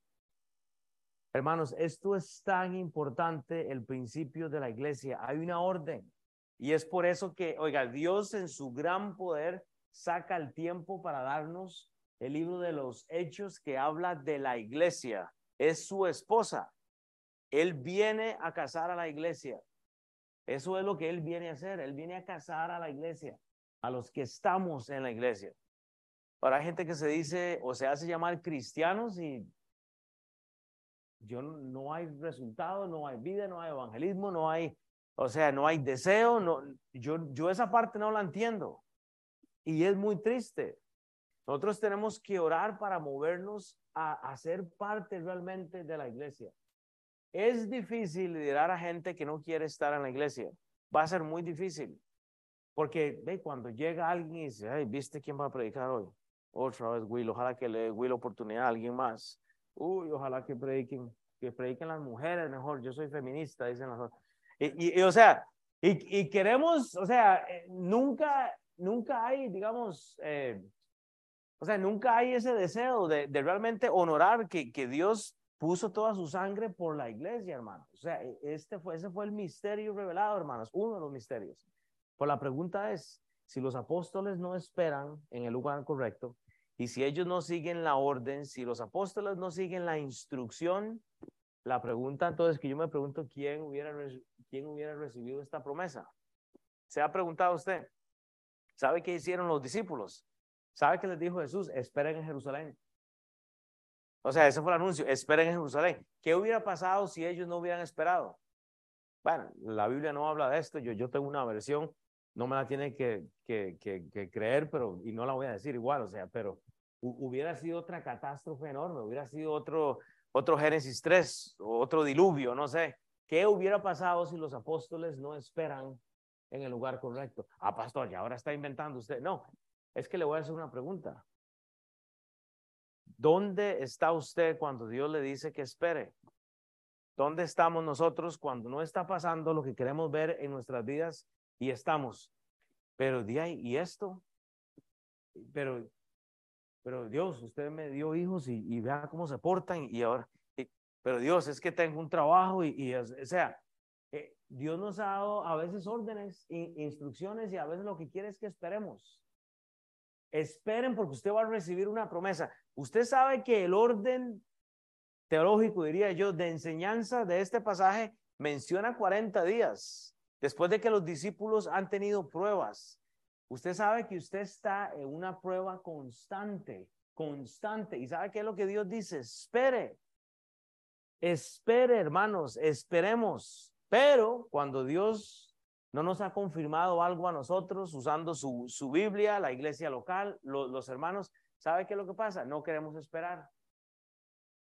Hermanos, esto es tan importante, el principio de la iglesia. Hay una orden. Y es por eso que, oiga, Dios en su gran poder saca el tiempo para darnos el libro de los hechos que habla de la iglesia. Es su esposa. Él viene a casar a la iglesia. Eso es lo que él viene a hacer. Él viene a casar a la iglesia, a los que estamos en la iglesia. Hay gente que se dice o se hace llamar cristianos y yo no hay resultado, no hay vida, no hay evangelismo, no hay, o sea, no hay deseo, no, yo, yo esa parte no la entiendo. Y es muy triste. Nosotros tenemos que orar para movernos a, a ser parte realmente de la iglesia. Es difícil liderar a gente que no quiere estar en la iglesia. Va a ser muy difícil. Porque ve, cuando llega alguien y dice, ay, ¿viste quién va a predicar hoy? Otra vez Will, ojalá que le dé Will oportunidad a alguien más. Uy, ojalá que prediquen, que prediquen las mujeres mejor. Yo soy feminista, dicen las otras. Y, y, o sea, y, y, queremos, o sea, eh, nunca, nunca hay, digamos, eh, o sea, nunca hay ese deseo de, realmente honorar que, que, Dios puso toda su sangre por la iglesia, hermanos. O sea, e, este fue, ese fue el misterio revelado, hermanos, uno de los misterios. Pues la pregunta es, si los apóstoles no esperan en el lugar correcto, y si ellos no siguen la orden, si los apóstoles no siguen la instrucción, la pregunta entonces que yo me pregunto, ¿quién hubiera, quién hubiera recibido esta promesa? ¿Se ha preguntado usted? ¿Sabe qué hicieron los discípulos? ¿Sabe qué les dijo Jesús? Esperen en Jerusalén. O sea, ese fue el anuncio, esperen en Jerusalén. ¿Qué hubiera pasado si ellos no hubieran esperado? Bueno, la Biblia no habla de esto, yo, tengo una versión no me la tiene que, que, que, creer, pero, y no la voy a decir igual, o sea, pero hubiera sido otra catástrofe enorme, hubiera sido otro, otro Génesis 3, otro diluvio, no sé. ¿Qué hubiera pasado si los apóstoles no esperan en el lugar correcto? Ah, pastor, ya ahora está inventando usted. No, es que le voy a hacer una pregunta. ¿Dónde está usted cuando Dios le dice que espere? ¿Dónde estamos nosotros cuando no está pasando lo que queremos ver en nuestras vidas y estamos, pero de ahí, ¿y esto? Pero, pero Dios, usted me dio hijos y, y vea cómo se portan y ahora, pero Dios, es que tengo un trabajo y, y o sea, eh, Dios nos ha dado a veces órdenes, instrucciones y a veces lo que quiere es que esperemos. Esperen porque usted va a recibir una promesa. Usted sabe que el orden teológico, diría yo, de enseñanza de este pasaje menciona 40 días. Después de que los discípulos han tenido pruebas, usted sabe que usted está en una prueba constante, constante. ¿Y sabe qué es lo que Dios dice? Espere. Espere, hermanos, esperemos. Pero cuando Dios no nos ha confirmado algo a nosotros usando su, su Biblia, la iglesia local, los hermanos, ¿sabe qué es lo que pasa? No queremos esperar.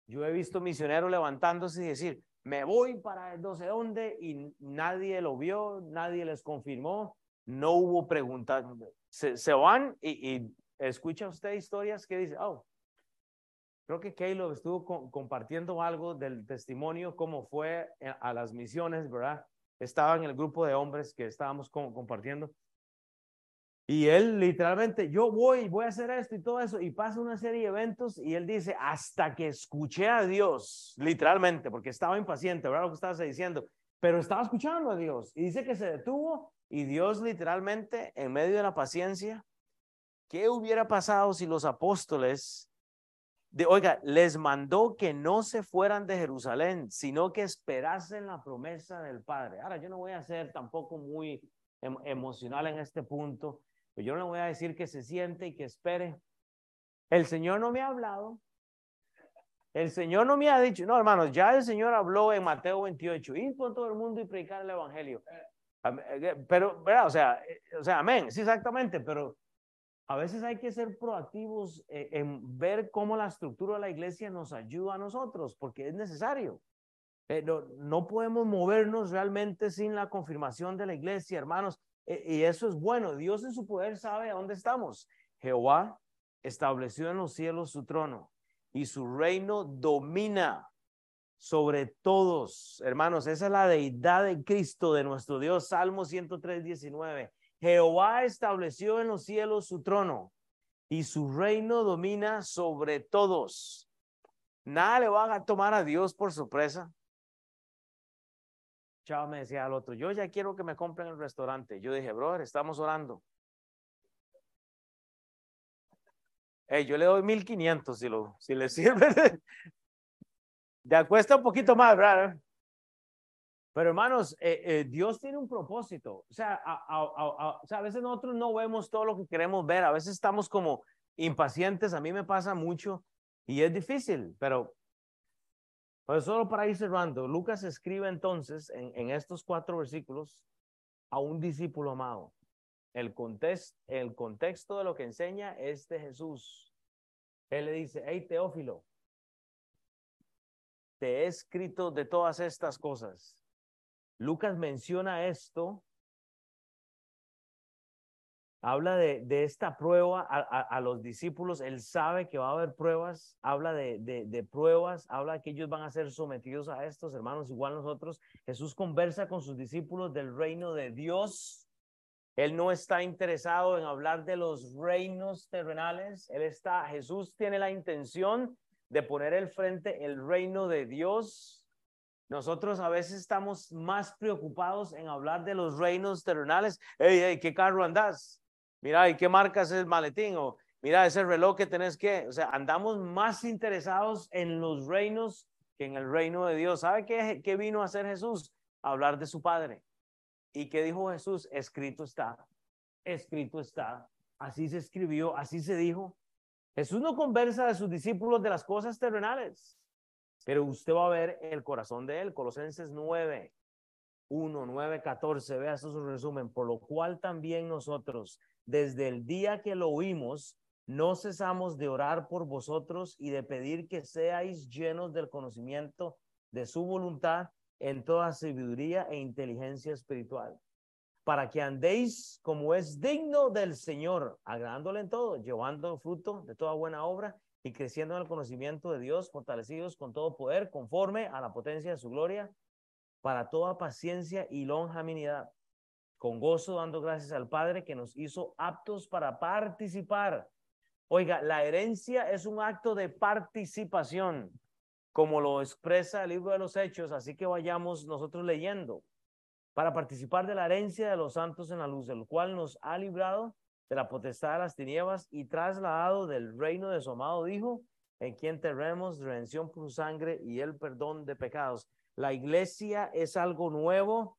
Yo he visto misioneros levantándose y decir, me voy para no sé dónde y nadie lo vio, nadie les confirmó, no hubo preguntas. Se, van y, escucha usted historias que dice, oh, creo que Caleb estuvo compartiendo algo del testimonio, cómo fue a las misiones, ¿verdad? estaba en el grupo de hombres que estábamos compartiendo. Y él literalmente, yo voy, voy a hacer esto y todo eso, y pasa una serie de eventos y él dice, hasta que escuché a Dios, literalmente, porque estaba impaciente, ¿verdad? Lo que estabas diciendo, pero estaba escuchando a Dios. Y dice que se detuvo y Dios literalmente, en medio de la paciencia, ¿qué hubiera pasado si los apóstoles, de, oiga, les mandó que no se fueran de Jerusalén, sino que esperasen la promesa del Padre? Ahora, yo no voy a ser tampoco muy em, emocional en este punto pues yo no le voy a decir que se siente y que espere. El Señor no me ha hablado. El Señor no me ha dicho, no, hermanos, ya el Señor habló en Mateo 28, ir con todo el mundo y predicar el Evangelio. Eh, pero, ¿verdad? O sea, eh, o sea, amén, sí, exactamente, pero a veces hay que ser proactivos eh, en ver cómo la estructura de la iglesia nos ayuda a nosotros, porque es necesario. Pero no podemos movernos realmente sin la confirmación de la iglesia, hermanos. E, y eso es bueno. Dios en su poder sabe a dónde estamos. Jehová estableció en los cielos su trono y su reino domina sobre todos. Hermanos, esa es la deidad de Cristo, de nuestro Dios. Salmo 103, 19. Jehová estableció en los cielos su trono y su reino domina sobre todos. Nada le va a tomar a Dios por sorpresa. Chao me decía al otro, yo ya quiero que me compren el restaurante. Yo dije, brother, estamos orando. Hey, yo le doy 1500 si, lo, si le sirve. ya cuesta un poquito más, ¿verdad? Pero hermanos, eh, eh, Dios tiene un propósito. O sea, a, o sea, a veces nosotros no vemos todo lo que queremos ver. A veces estamos como impacientes. A mí me pasa mucho y es difícil, pero pues solo para ir cerrando, Lucas escribe entonces en, estos cuatro versículos a un discípulo amado. El, el contexto de lo que enseña es de Jesús. Él le dice, hey Teófilo, te he escrito de todas estas cosas. Lucas menciona esto habla de, de esta prueba a, los discípulos, él sabe que va a haber pruebas, habla de, de, pruebas, habla que ellos van a ser sometidos a estos hermanos, igual nosotros. Jesús conversa con sus discípulos del reino de Dios. Él no está interesado en hablar de los reinos terrenales, él está, Jesús tiene la intención de poner el frente el reino de Dios. Nosotros a veces estamos más preocupados en hablar de los reinos terrenales. Hey, hey, ¿qué carro andas? Mira, ¿y qué marcas es el maletín? O mira, ese reloj que tenés que, o sea, andamos más interesados en los reinos que en el reino de Dios. ¿Sabe qué vino a hacer Jesús? hablar de su Padre. ¿Y qué dijo Jesús? Escrito está, escrito está. Así se escribió, así se dijo. Jesús no conversa de sus discípulos de las cosas terrenales, pero usted va a ver el corazón de él. Colosenses 9, 1, 9, 14. Vea, esto es un resumen. Por lo cual también nosotros, desde el día que lo oímos, no cesamos de orar por vosotros y de pedir que seáis llenos del conocimiento de su voluntad en toda sabiduría e inteligencia espiritual, para que andéis como es digno del Señor, agradándole en todo, llevando fruto de toda buena obra y creciendo en el conocimiento de Dios, fortalecidos con todo poder, conforme a la potencia de su gloria, para toda paciencia y longanimidad con gozo dando gracias al Padre que nos hizo aptos para participar. Oiga, la herencia es un acto de participación, como lo expresa el libro de los Hechos, así que vayamos nosotros leyendo, para participar de la herencia de los santos en la luz, el cual nos ha librado de la potestad de las tinieblas y trasladado del reino de su amado Hijo, en quien tenemos redención por sangre y el perdón de pecados. La iglesia es algo nuevo,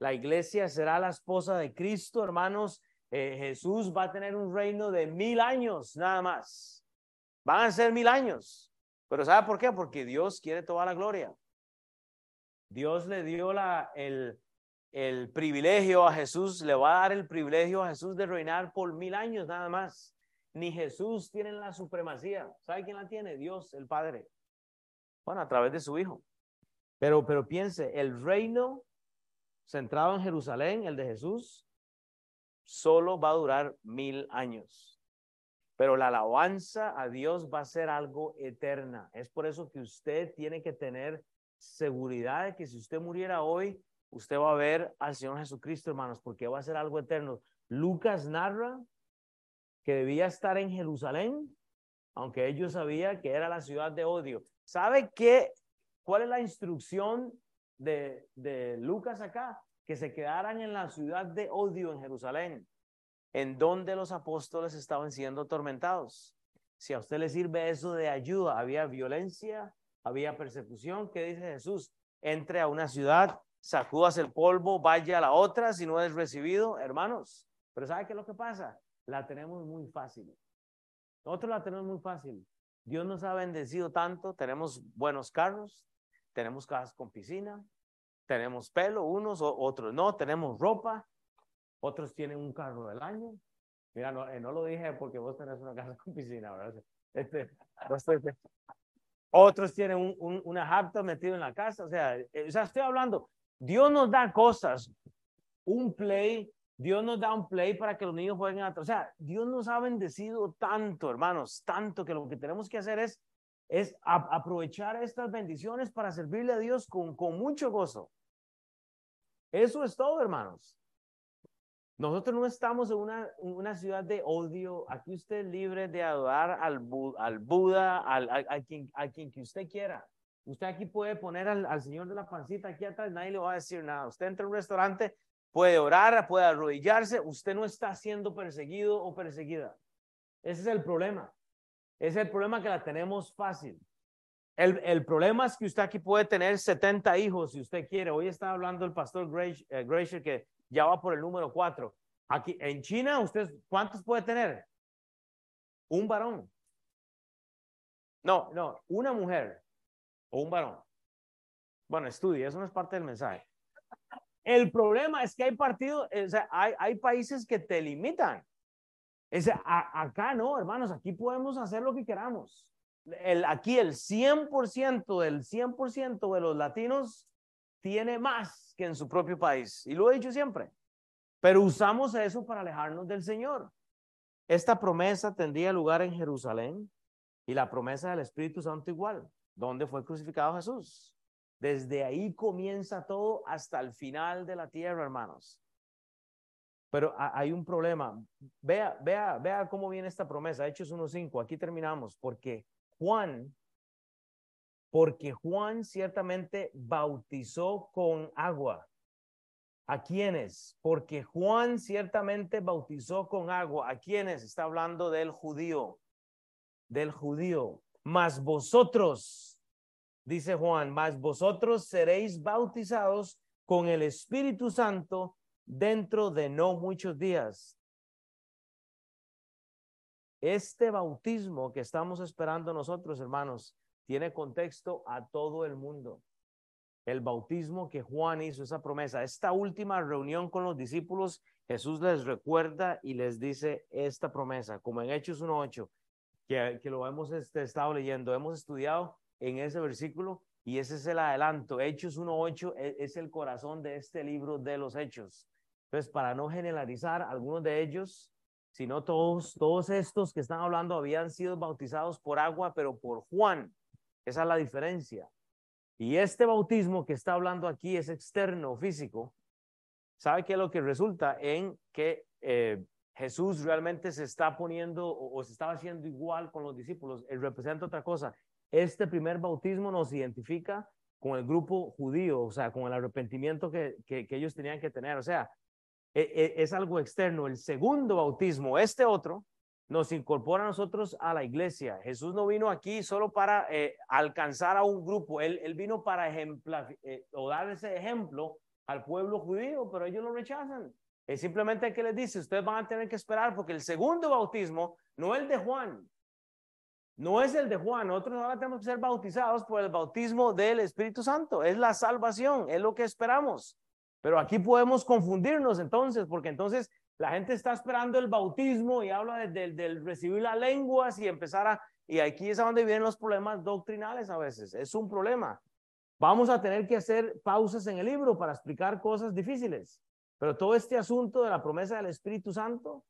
la iglesia será la esposa de Cristo, hermanos. Eh, Jesús va a tener un reino de mil años, nada más. Van a ser mil años. Pero ¿sabe por qué? Porque Dios quiere toda la gloria. Dios le dio la, el, el privilegio a Jesús, le va a dar el privilegio a Jesús de reinar por mil años nada más. Ni Jesús tiene la supremacía. ¿Sabe quién la tiene? Dios, el Padre. Bueno, a través de su Hijo. Pero, pero piense, el reino centrado en Jerusalén, el de Jesús, solo va a durar mil años. Pero la alabanza a Dios va a ser algo eterna. Es por eso que usted tiene que tener seguridad de que si usted muriera hoy, usted va a ver al Señor Jesucristo, hermanos, porque va a ser algo eterno. Lucas narra que debía estar en Jerusalén, aunque ellos sabían que era la ciudad de odio. ¿Sabe qué? ¿Cuál es la instrucción de, de Lucas acá? Que se quedaran en la ciudad de odio en Jerusalén, en donde los apóstoles estaban siendo atormentados. Si a usted le sirve eso de ayuda, había violencia, había persecución, ¿qué dice Jesús? Entre a una ciudad, sacudas el polvo, vaya a la otra si no es recibido, hermanos. Pero ¿sabe qué es lo que pasa? La tenemos muy fácil. Nosotros la tenemos muy fácil. Dios nos ha bendecido tanto, tenemos buenos carros, tenemos casas con piscina, tenemos pelo, unos, otros no, tenemos ropa, otros tienen un carro del año. Mira, no, eh, no lo dije porque vos tenés una casa con piscina, ¿verdad? Este, otros tienen un, un, una japta metido en la casa, o sea, eh, o sea, estoy hablando, Dios nos da cosas, un play, Dios nos da un play para que los niños jueguen a... O sea, Dios nos ha bendecido tanto, hermanos, tanto que lo que tenemos que hacer es, es aprovechar estas bendiciones para servirle a Dios con, con mucho gozo. Eso es todo, hermanos. Nosotros no estamos en una, una ciudad de odio. Aquí usted es libre de adorar al, al Buda, al, a, quien, a quien que usted quiera. Usted aquí puede poner al, señor de la pancita aquí atrás, nadie le va a decir nada. Usted entra a un restaurante, puede orar, puede arrodillarse, usted no está siendo perseguido o perseguida. Ese es el problema. Ese es el problema que la tenemos fácil. El, el, problema es que usted aquí puede tener 70 hijos si usted quiere. Hoy está hablando el pastor Gracier eh, que ya va por el número 4. Aquí en China, ¿usted cuántos puede tener? Un varón. No, no, una mujer o un varón. Bueno, estudie, eso no es parte del mensaje. El problema es que hay partidos, o hay, hay países que te limitan. Es, acá no, hermanos, aquí podemos hacer lo que queramos. El, aquí el 100% del 100% de los latinos tiene más que en su propio país. Y lo he dicho siempre. Pero usamos eso para alejarnos del Señor. Esta promesa tendría lugar en Jerusalén y la promesa del Espíritu Santo igual, donde fue crucificado Jesús. Desde ahí comienza todo hasta el final de la tierra, hermanos. Pero hay un problema. Vea, vea, vea cómo viene esta promesa. Hechos 1.5. Aquí terminamos. Porque Juan, porque Juan ciertamente bautizó con agua. ¿A quiénes? Porque Juan ciertamente bautizó con agua. ¿A quiénes? Está hablando del judío. Del judío. Mas vosotros dice Juan, mas vosotros seréis bautizados con el Espíritu Santo dentro de no muchos días. Este bautismo que estamos esperando nosotros, hermanos, tiene contexto a todo el mundo. El bautismo que Juan hizo, esa promesa, esta última reunión con los discípulos, Jesús les recuerda y les dice esta promesa, como en Hechos 1.8, que, que lo hemos este, estado leyendo, hemos estudiado en ese versículo y ese es el adelanto. Hechos 1.8 e, es el corazón de este libro de los hechos. Entonces, para no generalizar, algunos de ellos, sino todos, todos estos que están hablando habían sido bautizados por agua, pero por Juan. Esa es la diferencia. Y este bautismo que está hablando aquí es externo, físico. ¿Sabe qué es lo que resulta? En que eh, Jesús realmente se está poniendo o, se estaba haciendo igual con los discípulos. Él representa otra cosa. Este primer bautismo nos identifica con el grupo judío, o sea, con el arrepentimiento que, ellos tenían que tener. O sea, e, e, es algo externo. El segundo bautismo, este otro, nos incorpora a nosotros a la iglesia. Jesús no vino aquí solo para eh, alcanzar a un grupo, él, él vino para ejemplar eh, o dar ese ejemplo al pueblo judío, pero ellos lo rechazan. Es simplemente que les dice, ustedes van a tener que esperar porque el segundo bautismo, no el de Juan, no es el de Juan. Nosotros ahora tenemos que ser bautizados por el bautismo del Espíritu Santo. Es la salvación, es lo que esperamos. Pero aquí podemos confundirnos entonces, porque entonces la gente está esperando el bautismo y habla del recibir las lenguas y empezar a... Y aquí es a donde vienen los problemas doctrinales a veces. Es un problema. Vamos a tener que hacer pausas en el libro para explicar cosas difíciles. Pero todo este asunto de la promesa del Espíritu Santo,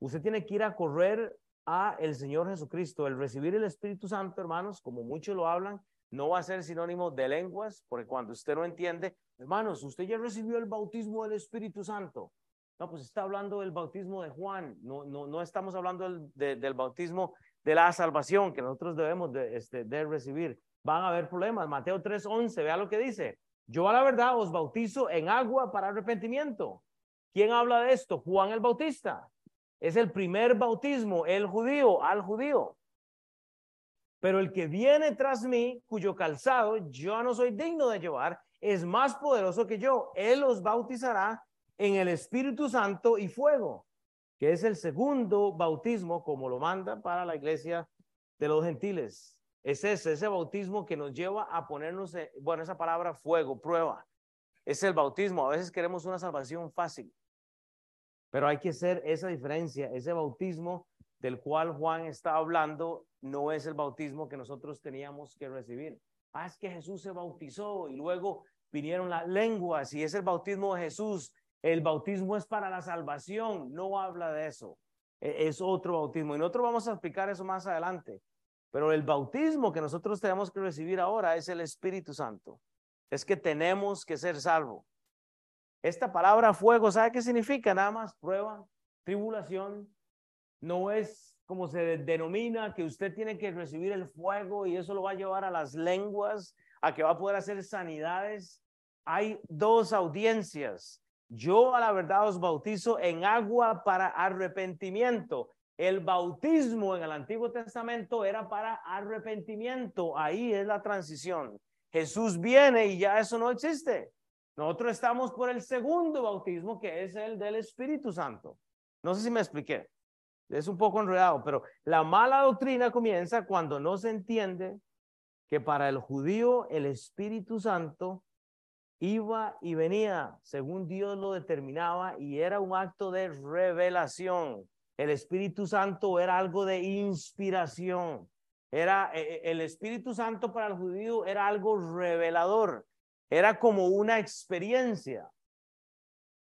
usted tiene que ir a correr a el Señor Jesucristo. El recibir el Espíritu Santo, hermanos, como muchos lo hablan, no va a ser sinónimo de lenguas, porque cuando usted no entiende, hermanos, usted ya recibió el bautismo del Espíritu Santo. No, pues está hablando del bautismo de Juan, no, no, no estamos hablando del, del bautismo de la salvación que nosotros debemos de, este, de recibir. Van a haber problemas. Mateo 3:11, vea lo que dice. Yo a la verdad os bautizo en agua para arrepentimiento. ¿Quién habla de esto? Juan el Bautista. Es el primer bautismo, el judío, al judío. Pero el que viene tras mí, cuyo calzado yo no soy digno de llevar, es más poderoso que yo. Él os bautizará en el Espíritu Santo y fuego, que es el segundo bautismo, como lo manda para la iglesia de los gentiles. Es ese, ese bautismo que nos lleva a ponernos, bueno, esa palabra fuego, prueba. Es el bautismo. A veces queremos una salvación fácil, pero hay que hacer esa diferencia. Ese bautismo del cual Juan está hablando no es el bautismo que nosotros teníamos que recibir. Ah, es que Jesús se bautizó y luego vinieron las lenguas y es el bautismo de Jesús. El bautismo es para la salvación, no habla de eso. E, es otro bautismo y nosotros vamos a explicar eso más adelante. Pero el bautismo que nosotros tenemos que recibir ahora es el Espíritu Santo. Es que tenemos que ser salvos. Esta palabra fuego, ¿sabe qué significa? Nada más prueba, tribulación, no es como se denomina que usted tiene que recibir el fuego y eso lo va a llevar a las lenguas, a que va a poder hacer sanidades. Hay dos audiencias. Yo a la verdad os bautizo en agua para arrepentimiento. El bautismo en el Antiguo Testamento era para arrepentimiento. Ahí es la transición. Jesús viene y ya eso no existe. Nosotros estamos por el segundo bautismo, que es el del Espíritu Santo. No sé si me expliqué es un poco enredado, pero la mala doctrina comienza cuando no se entiende que para el judío el Espíritu Santo iba y venía según Dios lo determinaba y era un acto de revelación. El Espíritu Santo era algo de inspiración. Era eh, eh, el Espíritu Santo para el judío era algo revelador. Era como una experiencia.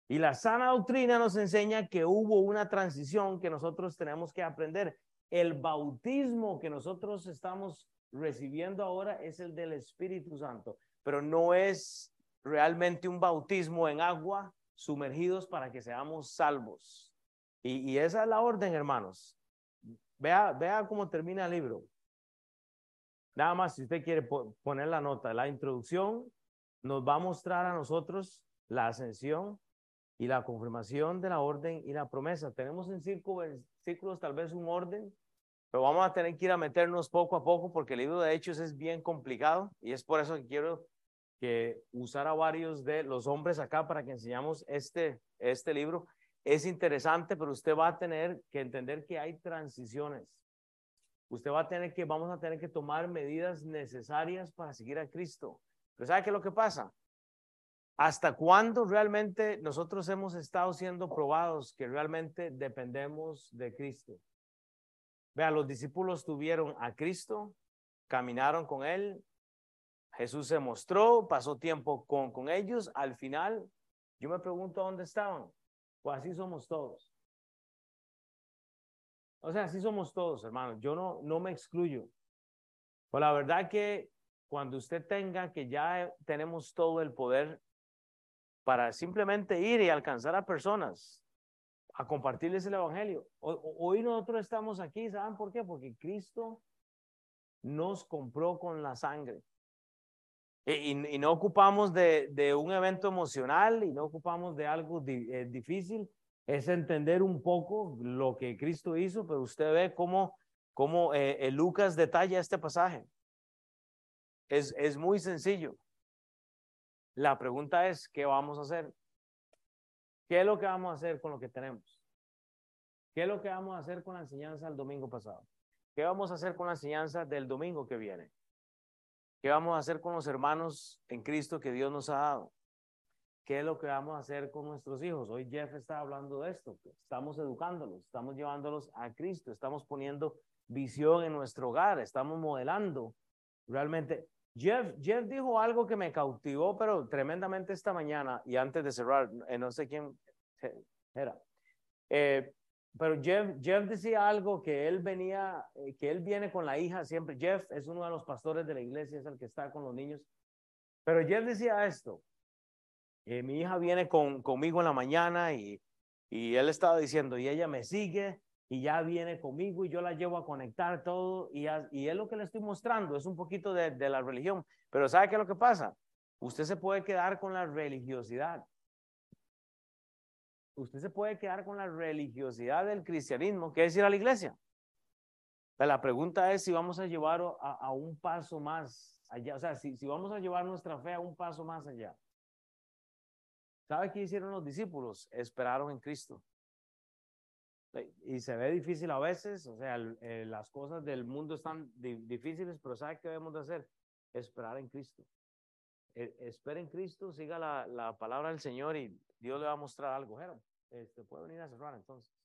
Y la sana doctrina nos enseña que hubo una transición que nosotros tenemos que aprender. El bautismo que nosotros estamos recibiendo ahora es el del Espíritu Santo, pero no es realmente un bautismo en agua sumergidos para que seamos salvos. Y, esa es la orden, hermanos. Vea, vea cómo termina el libro. Nada más, si usted quiere poner la nota, la introducción nos va a mostrar a nosotros la ascensión, y la confirmación de la orden y la promesa. Tenemos en círculos tal vez un orden, pero vamos a tener que ir a meternos poco a poco porque el libro de Hechos es bien complicado y es por eso que quiero que usar a varios de los hombres acá para que enseñamos este, este libro. Es interesante, pero usted va a tener que entender que hay transiciones. Usted va a tener que, vamos a tener que tomar medidas necesarias para seguir a Cristo. Pero ¿sabe qué es lo que pasa? ¿Hasta cuándo realmente nosotros hemos estado siendo probados que realmente dependemos de Cristo? Vea, los discípulos tuvieron a Cristo, caminaron con Él, Jesús se mostró, pasó tiempo con, con ellos, al final yo me pregunto dónde estaban. Pues así somos todos. O sea, así somos todos, hermanos. Yo no, no me excluyo. Pues la verdad que cuando usted tenga que ya tenemos todo el poder para simplemente ir y alcanzar a personas, a compartirles el Evangelio. Hoy nosotros estamos aquí, ¿saben por qué? Porque Cristo nos compró con la sangre. E, y, no ocupamos de, un evento emocional y no ocupamos de algo eh, difícil. Es entender un poco lo que Cristo hizo, pero usted ve cómo, cómo eh, Lucas detalla este pasaje. Es, es muy sencillo. La pregunta es, ¿qué vamos a hacer? ¿Qué es lo que vamos a hacer con lo que tenemos? ¿Qué es lo que vamos a hacer con la enseñanza del domingo pasado? ¿Qué vamos a hacer con la enseñanza del domingo que viene? ¿Qué vamos a hacer con los hermanos en Cristo que Dios nos ha dado? ¿Qué es lo que vamos a hacer con nuestros hijos? Hoy Jeff está hablando de esto. Estamos educándolos, estamos llevándolos a Cristo, estamos poniendo visión en nuestro hogar, estamos modelando realmente Jeff, Jeff dijo algo que me cautivó, pero tremendamente esta mañana y antes de cerrar, eh, no sé quién era. Eh, pero Jeff, Jeff decía algo que él venía, eh, que él viene con la hija siempre. Jeff es uno de los pastores de la iglesia, es el que está con los niños. Pero Jeff decía esto. Eh, mi hija viene con, conmigo en la mañana y, y él estaba diciendo, y ella me sigue y ya viene conmigo y yo la llevo a conectar todo y, es lo que le estoy mostrando, es un poquito de, la religión. Pero ¿sabe qué es lo que pasa? Usted se puede quedar con la religiosidad usted se puede quedar con la religiosidad del cristianismo, que es ir a la iglesia. la pregunta es si vamos a llevar a, un paso más allá, o sea, si, si vamos a llevar nuestra fe a un paso más allá. ¿Sabe qué hicieron los discípulos? Esperaron en Cristo. Y se ve difícil a veces, o sea, eh, las cosas del mundo están difíciles, pero ¿sabe qué debemos de hacer? Esperar en Cristo. E, espera en Cristo, siga la, la palabra del Señor y Dios le va a mostrar algo. Este, puede venir a cerrar entonces.